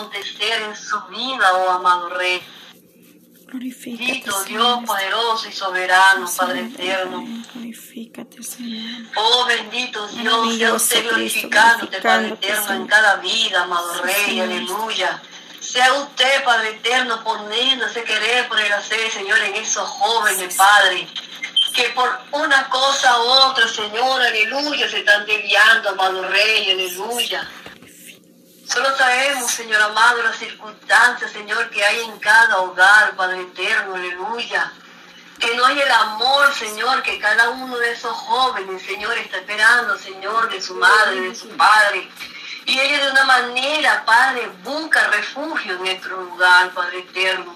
acontecer en su vida, oh amado Rey. Bendito Dios poderoso y soberano, Padre eterno. Glorifícate, Señor. Oh bendito Dios, sea usted glorificándote, Padre eterno, en cada vida, amado Rey, aleluya. Sea usted, Padre eterno, poniéndose querer por el hacer, Señor, en esos jóvenes, Padre que por una cosa u otra, Señor, aleluya, se están desviando, amado Rey, aleluya. Solo sabemos, Señor amado, las circunstancias, Señor, que hay en cada hogar, Padre eterno, aleluya. Que no hay el amor, Señor, que cada uno de esos jóvenes, Señor, está esperando, Señor, de su madre, de su padre. Y ella de una manera, Padre, busca refugio en nuestro lugar, Padre eterno.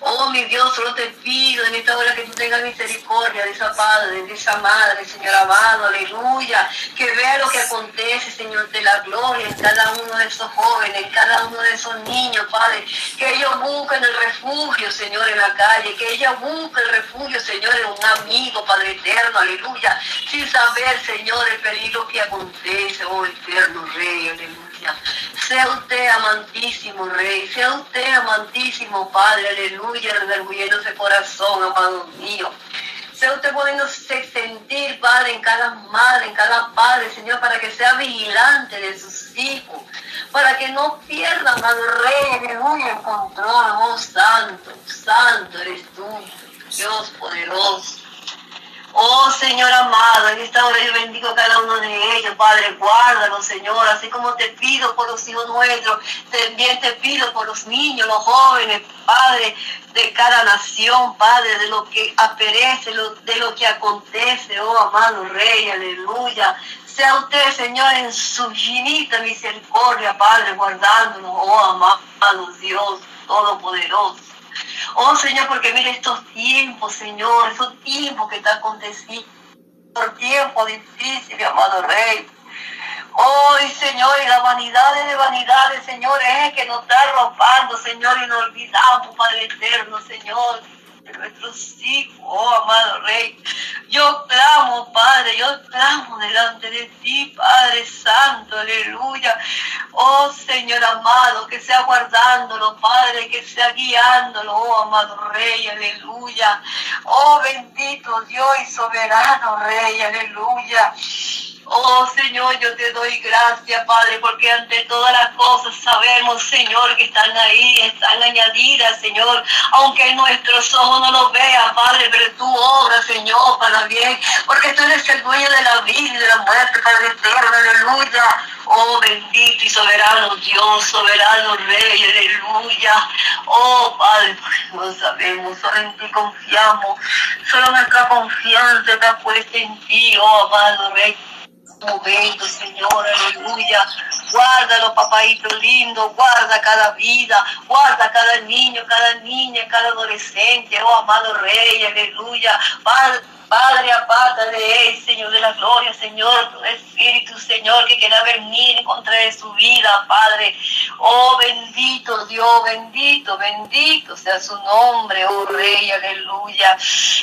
Oh, mi Dios, solo te pido en esta hora que tú tengas misericordia de esa padre, de esa madre, Señor amado, aleluya. Que vea lo que acontece, Señor, de la gloria en cada uno de esos jóvenes, en cada uno de esos niños, Padre. Que ellos busquen el refugio, Señor, en la calle. Que ellos busquen el refugio, Señor, en un amigo, Padre eterno, aleluya. Sin saber, Señor, el peligro que acontece, oh eterno Rey, aleluya. Sea usted amantísimo Rey, sea usted amantísimo Padre, aleluya, redarguyendo ese corazón, amado mío. Sea usted poniéndose sentir, Padre, en cada madre, en cada padre, Señor, para que sea vigilante de sus hijos, para que no pierda, amado Rey, aleluya, el control, oh Santo, Santo eres tú, Dios poderoso. Oh Señor amado, en esta hora yo bendigo a cada uno de ellos, Padre, guárdalo, Señor, así como te pido por los hijos nuestros, también te pido por los niños, los jóvenes, Padre, de cada nación, Padre, de lo que aperece, de lo que acontece, oh amado Rey, aleluya. Sea usted, Señor, en su infinita misericordia, Padre, guardándonos, oh amado Dios Todopoderoso. Oh Señor, porque mire estos tiempos, Señor, esos tiempos que están aconteciendo, por tiempos difíciles, amado Rey. Oh, Señor, y la vanidad de vanidades, Señor, es que nos está robando, Señor, y nos olvidamos, Padre eterno, Señor de nuestros hijos, oh amado Rey. Yo clamo, Padre, yo clamo delante de ti, Padre Santo, aleluya. Oh Señor amado, que sea guardándolo, Padre, que sea guiándolo, oh amado Rey, aleluya. Oh bendito Dios y soberano Rey, aleluya. Oh Señor, yo te doy gracias, Padre, porque ante todas las cosas sabemos, Señor, que están ahí, están añadidas, Señor, aunque nuestros ojos no lo vean, Padre, pero tú obras, Señor, para bien, porque tú eres el dueño de la vida y de la muerte, Padre eterno, aleluya. Oh bendito y soberano Dios, soberano Rey, aleluya. Oh Padre, no sabemos, solo en ti confiamos, solo nuestra confianza está puesta en ti, oh amado Rey momento, Señor, aleluya. Guárdalo, papáito lindo, guarda cada vida, guarda cada niño, cada niña, cada adolescente, oh amado Rey, aleluya. Padre, Padre, aparte de él, Señor de la gloria, Señor, tu Espíritu, Señor, que quiera venir en contra de su vida, Padre. Oh, bendito Dios, bendito, bendito sea su nombre, oh Rey, aleluya.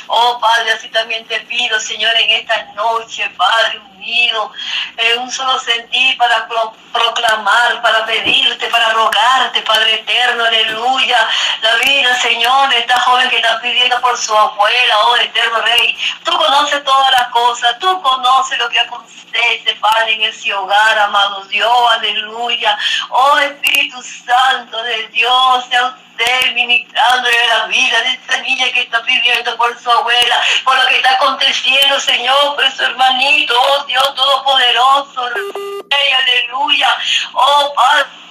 Oh, Padre, así también te pido, Señor, en esta noche, Padre, unido, en un solo sentir para proclamar, para pedirte, para rogarte, Padre eterno, aleluya. La vida, Señor, de esta joven que está pidiendo por su abuela, oh eterno Rey. Tú conoces todas las cosas, tú conoces lo que acontece, Padre, en ese hogar, amado Dios, aleluya. Oh Espíritu Santo de Dios, sea usted ministrándole la vida de esta niña que está pidiendo por su abuela, por lo que está aconteciendo, Señor, por su hermanito, oh Dios Todopoderoso, aleluya. Oh Padre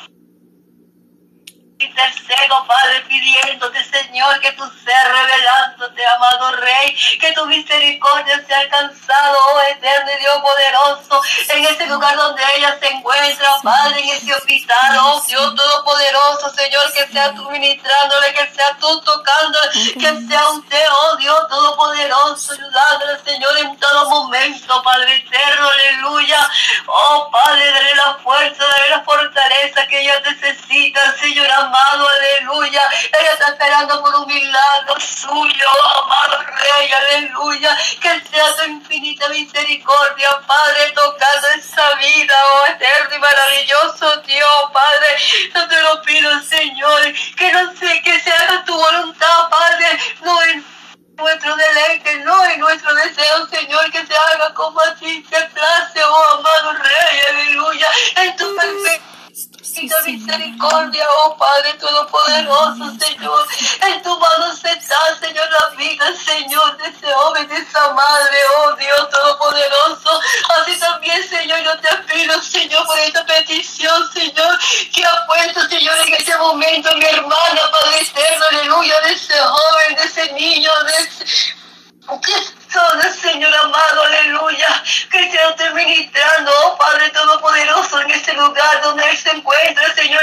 intercedo, Padre, pidiéndote, Señor, que tú seas revelándote, amado Rey, que tu misericordia sea alcanzado, oh eterno Dios poderoso, en ese lugar donde ella se encuentra, Padre, en ese hospital, oh Dios todopoderoso, Señor, que sea tú ministrándole, que sea tú tocándole, que sea usted, oh Dios todopoderoso, ayudándole, Señor, en todo momento, Padre eterno, aleluya. Oh Padre, dale la fuerza, dale la fortaleza que ella necesita Señor amado, aleluya. Ella está esperando por un milagro suyo, amado Rey, aleluya. Que sea tu infinita misericordia, Padre, tocando esa vida, oh eterno y maravilloso Dios, Padre. Yo te lo pido, Señor, que no sé, que se haga tu voluntad, Padre, no en nuestro deleite, no en nuestro deseo, Señor, que se haga como así se place, oh amado Rey, aleluya, en tu perfecto misericordia, oh Padre Todopoderoso, Señor. En tu mano está, Señor, la vida, Señor, de ese hombre, de esa madre, oh Dios Todopoderoso. Así también, Señor, yo te pido, Señor, por esta petición, Señor, que ha puesto, Señor, en este momento mi hermana, Padre eterno, aleluya, de ese joven, de ese niño, de ese que son, Señor amado, aleluya, que sea usted ministrando, oh Padre Todopoderoso, en este lugar donde Él se encuentra, Señor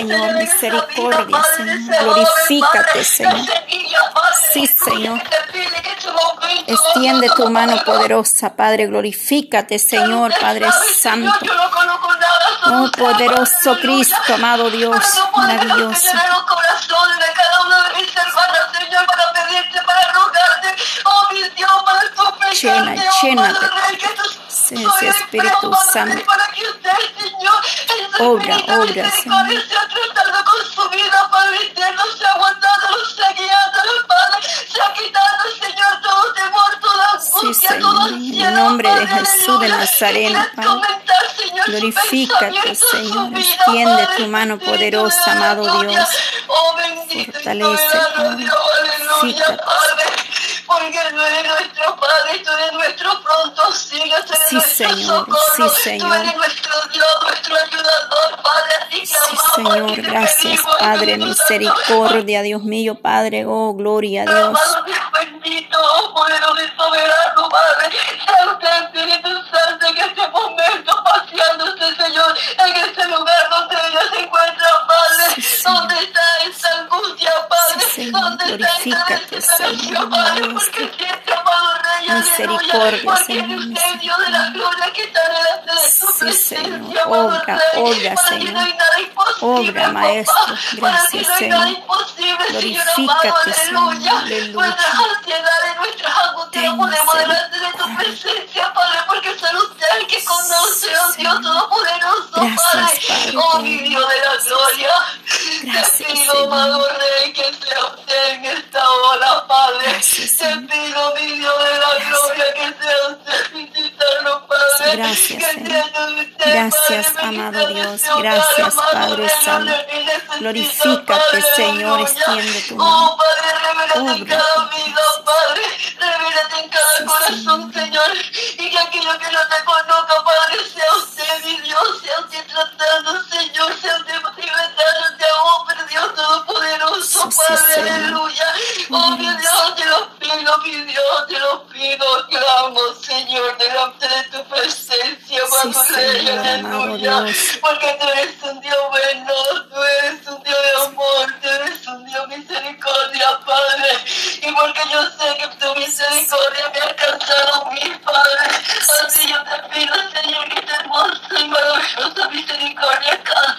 Señor, misericordia, Señor, glorifícate, Señor. Sí, Señor. Extiende tu mano poderosa, Padre, glorifícate, Señor, Padre Santo. Oh, poderoso Cristo, amado Dios, maravilloso. los corazones de cada uno de mis hermanas, Señor, para pedirte, para rogarte, oh mi Dios, tu Llena, llénate. Sí, sí, Espíritu Santo. Obra, obra, Señor. Sí, Señor, en el nombre de Jesús de Y Padre. Glorifícate, Señor. Extiende tu mano poderosa, de amado. Dios. Fortalece, Padre. Padre. Porque tú eres nuestro Padre, tú eres nuestro pronto auxilio, tú eres Sí, nuestro Señor, socorro, sí, tú eres Señor. nuestro Dios, nuestro ayudador, Padre, así que Sí, amamos Señor, te gracias, pedimos, Padre, Santo, misericordia, Dios mío, Padre, oh, gloria a Dios. Amado Dios bendito, oh, poderoso y soberano, Padre, usted, Espíritu Santo, en este momento, de tu Sí, presencia, Señor, amado obra, Rey, obra, para que Señor. no hay nada imposible, Obra, Maestro, gracias, no hay nada Señor. imposible, Señor amado, Glorifícate, Señor, aleluya, Ten ponemos delante de tu misericordia. presencia, Padre, porque solo usted el que conoce, oh Dios Señor. Todopoderoso, Padre, oh mi Dios de la gloria, te pido, Señor. amado Rey, que sea usted en esta te Señor. pido, mi Dios de la gloria, que sea usted Padre, Gracias, Gracias, Padre, amado Dios. Gracias, Padre Santo. Glorifícate, Padre, Señor, extiende tu Oh, mano. Padre, revélate en cada Padre. vida, Padre. Revélate en cada corazón, Señor. Y que aquello que no te conozca, Padre, sea usted, mi Dios, sea usted tratando, mi Dios, te lo pido, clamo, Señor, delante de tu presencia, amado Sí, aleluya. Porque tú eres un Dios bueno, tú eres un Dios de amor, tú eres un Dios misericordia, Padre. Y porque yo sé que tu misericordia me ha alcanzado a mí, Padre. Así yo te pido, Señor, que tu hermosa y maravillosa misericordia alcance,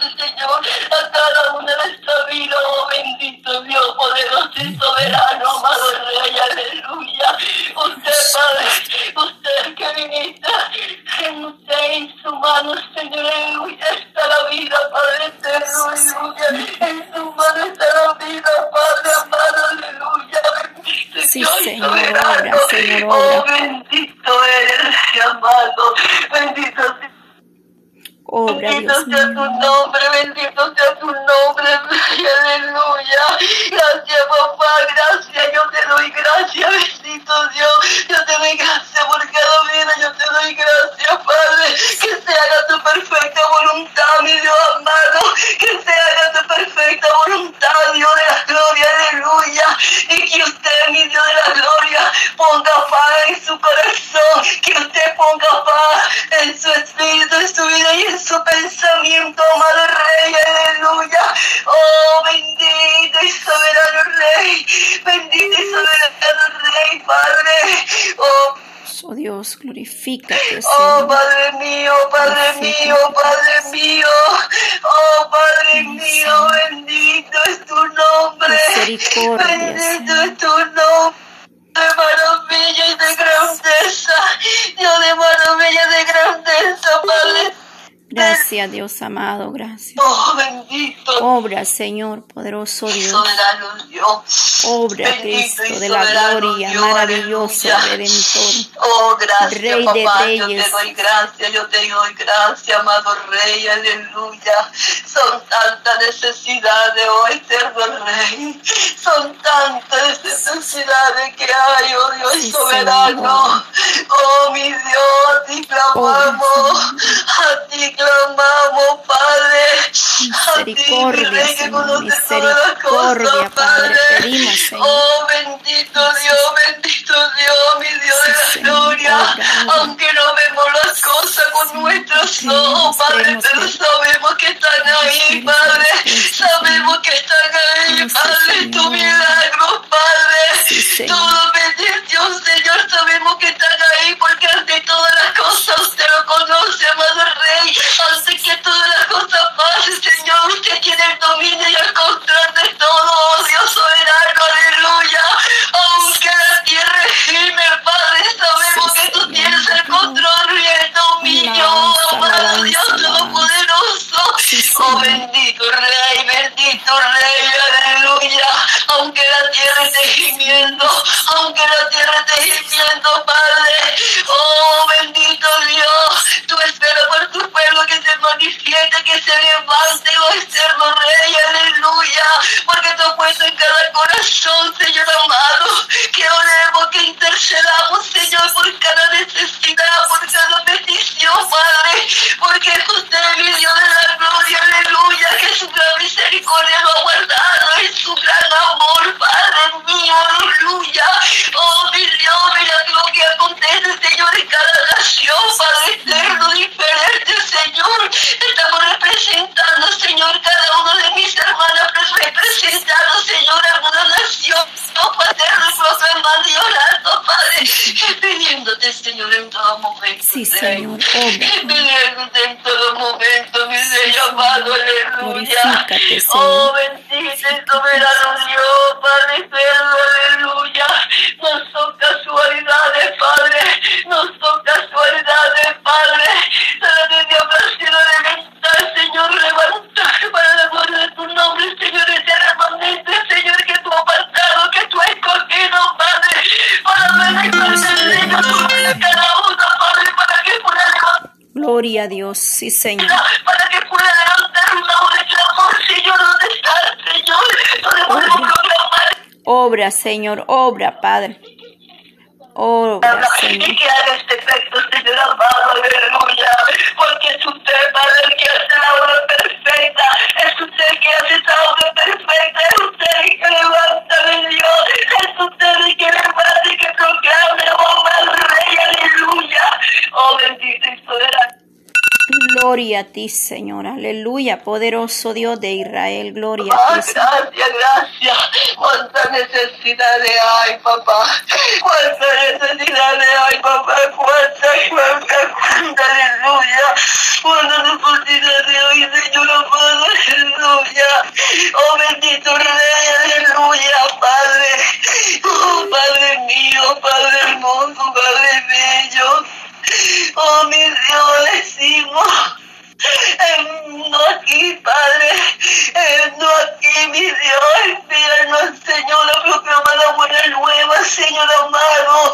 Sí, Señor, obra, Señor, Oh, obra. bendito eres, amado. Bendito Bendito sea tu nombre, bendito sea tu nombre, aleluya. Gracias, papá, gracias, yo te doy gracias, bendito Dios. Yo te doy gracias por cada vida, yo te doy gracias, Padre. Que se haga tu perfecta voluntad, mi Dios amado. Que se haga tu perfecta voluntad, Dios de la gloria, aleluya. Y que usted, mi Dios de la gloria, ponga paz en su corazón. Que usted ponga paz en su espíritu, en su vida y en su Dios, glorifícate. Oh Padre mío, Padre mío, Padre mío. Oh Padre mío, bendito es tu nombre. Bendito es tu nombre. De maravilla y de grandeza, Dios de maravilla y de grandeza, Padre Gracias, Dios amado, gracias. Oh, bendito. Obra, Señor, poderoso Dios. Dios. Obra, Cristo de la gloria, maravilloso Redentor. Oh, gracias, Rey papá, de Yo te doy gracias, yo te doy gracias, amado Rey, aleluya. Son tantas necesidades, oh eterno Rey. Son tantas necesidades que hay, oh Dios sí, soberano. Oh, mi Dios, a ti clamamos, a ti clamamos, Padre. Misericordia, Señor, misericordia, Padre. Pedimos, Señor. Oh, bendito Dios, bendito Dios, mi Dios de la gloria. Aunque no vemos las cosas con nuestros ojos, Padre, pero sabemos que están ahí, Padre. Sabemos que están ahí, Padre. Tu milagro, Padre. Todo bendito, Señor. Sabemos que están ahí porque ante todas las cosas usted lo conoce, Rey. Antes que todas las cosas pasen, Señor, usted tiene el dominio y el control de todo, oh Dios soberano, aleluya. Aunque la tierra gime, Padre, sabemos que tú tienes el control y el dominio, amado Dios Todopoderoso. Oh bendito Rey, bendito Rey, aleluya. Aunque la tierra esté gimiendo, aunque la tierra esté gimiendo, Padre. Señor, en todo momento. Sí, Señor, obra. En todo momento, mi Rey amado, aleluya. Oh, y soberano Dios, Padre eterno, aleluya. No son casualidades, Padre, no son casualidades, Padre. Solo Dios ha sido levantar, Señor, levantar para la gloria de tu nombre, Señor, ese remanente, Señor, que tú apartado, que tú has escogido, Padre, para ver para que pueda levantar. Gloria a Dios, sí, Señor. Para que pueda levantar una voz de clamor, Señor, ¿dónde está, Señor? ¿Dónde podemos proclamar? Obra, Señor, obra, Padre. Obra, Señor. Y que haga este efecto, Señor amado, aleluya. Porque es usted, Padre, el que hace la obra perfecta. Es usted el que hace esa obra perfecta. Es usted el que levanta, mi Dios. Es usted el que levanta y que proclame, oh Padre aleluya. Oh bendito y soberano. Gloria a ti, Señor. Aleluya. Poderoso Dios de Israel. Gloria Ah, a ti, Señor. gracias, gracias. Cuántas necesidades hay, papá. Cuántas necesidades hay, papá. Cuántas, cuántas, cuántas, aleluya. Cuántas necesidades hay, Señor amado, aleluya. Oh, bendito Rey, aleluya, Padre. Oh, Padre mío, Padre hermoso, Padre bello. Oh, mi Dios, decimos. No aquí, Padre, no aquí, mi Dios, espíranos, Señor, a proclamar la buena nueva, Señor amado,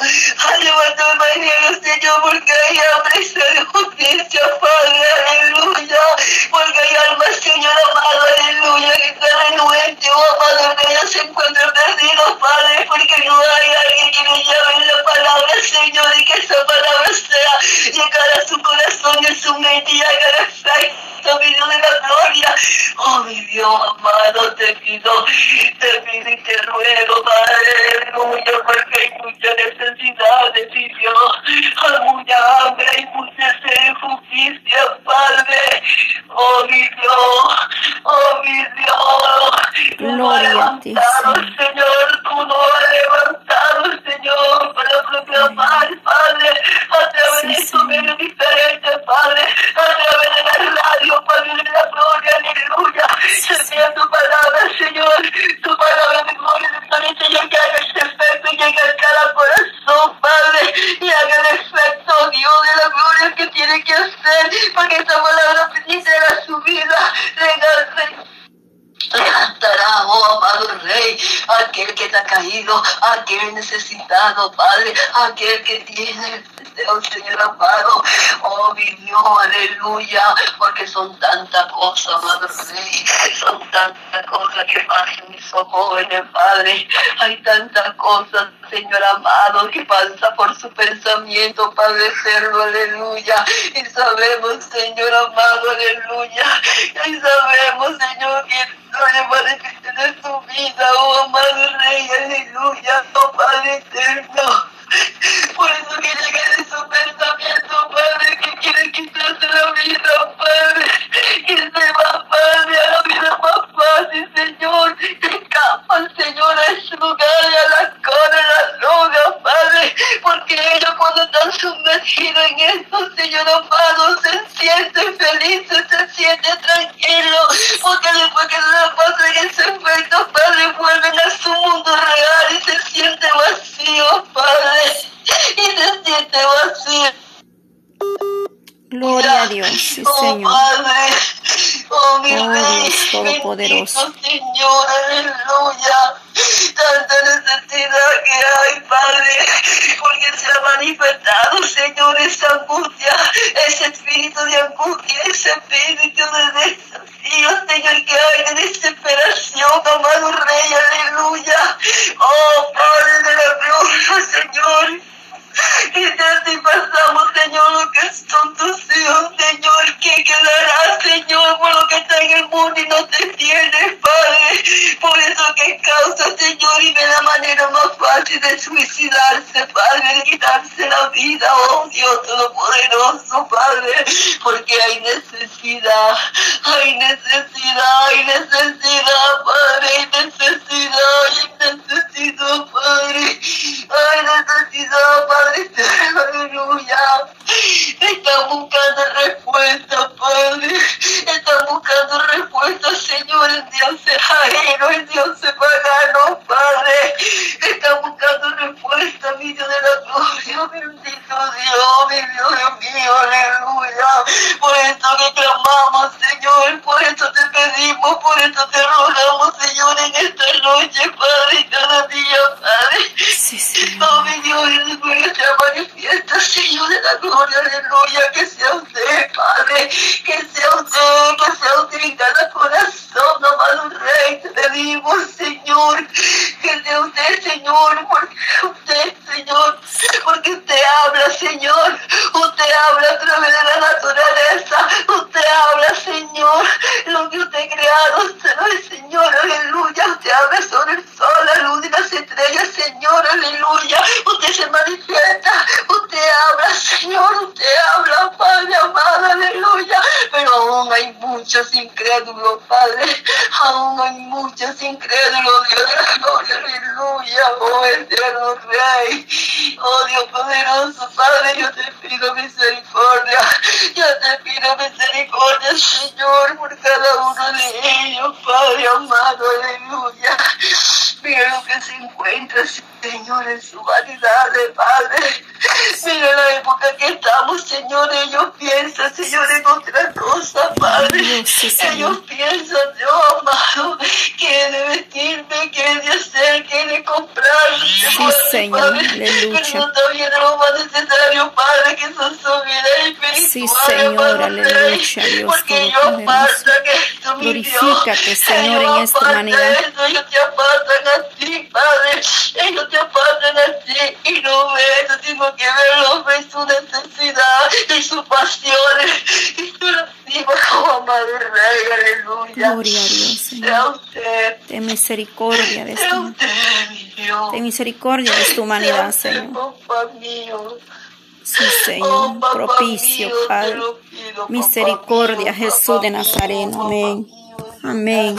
Dios. Gloria a necesitado, Padre, aquel que tiene deseo, Señor amado. Oh, mi Dios, aleluya, porque son tantas cosas, amado Rey, son tantas cosas que pasan mis jóvenes, Padre. Hay tantas cosas, Señor amado, que pasa por su pensamiento, Padre eterno, aleluya. Y sabemos, Señor amado, aleluya. Y sabemos, Señor, que que de su vida, oh amado Rey, aleluya, oh Padre eterno. Por eso que llega de su pensamiento, Padre, que quiere quitarse la vida, Padre. Que se va, Padre, a la vida más fácil, Señor. Que escapan, Señor, a ese lugar, a la cora, a la droga, Padre. Porque ellos cuando están sumergidos en esto, Señor amado, se sienten felices, se sienten tranquilos. Porque después que se pasan ese efecto, Padre, vuelven a su mundo real y se sienten vacíos, Padre y se siente vacío. Gloria a Dios, sí, oh, Señor. Padre, oh mi Oh, Rey, Dios Todopoderoso. bendito Señor, aleluya. Tanta necesidad que hay, Padre, porque Señor, esa angustia, ese espíritu de angustia, ese espíritu de desafío, Señor, que hay de desesperación, amado Rey, aleluya. Oh, la gloria, aleluya, que sea usted, Padre, que sea usted, que sea usted en cada corazón, amado Rey, te pedimos, Señor, que sea usted, Señor, porque usted, Señor, porque usted habla, Señor, usted habla a través de la naturaleza, usted habla, Señor, lo que usted ha creado, Señor, aleluya, usted habla sobre el sol, la luz y las estrellas, Señor, aleluya, usted se manifiesta, usted habla, Señor, usted habla, Padre amado, aleluya, pero aún hay muchos incrédulos, Padre, aún hay muchos incrédulos, Dios de gloria, aleluya, oh eterno Rey, oh Dios poderoso, Padre, yo te pido misericordia, yo te pido misericordia, Señor, por cada uno de ellos, Padre amado, aleluya, mira lo que se encuentra, Señor, en su vanidad, Padre, mira la época que estamos, Señor, ellos piensan, Señor, en otra cosa, Padre, ellos piensan, Dios amado, que de vestirme, que de hacer, que de comprar, Sí, Padre, Señor, Padre, aleluya. pero bien lo más necesario, Padre, que son su vida espiritual, Sí, Señor, aleluya, Dios porque ellos mi Dios, Glorifícate, Señor, en esta humanidad. ellos te apartan a ti, Padre, ellos te apartan a ti y no ves, sino que verlos, ves su necesidad y sus pasiones y su lastima, oh amado Rey, aleluya. Gloria a Dios, Señor. Ten misericordia de esta, usted, mi Dios. ten misericordia de tu humanidad, Señor. papá mío. Sí, Oh, Señor, papá propicio, Padre. Misericordia, Jesús de Nazareno. Amén. Amén.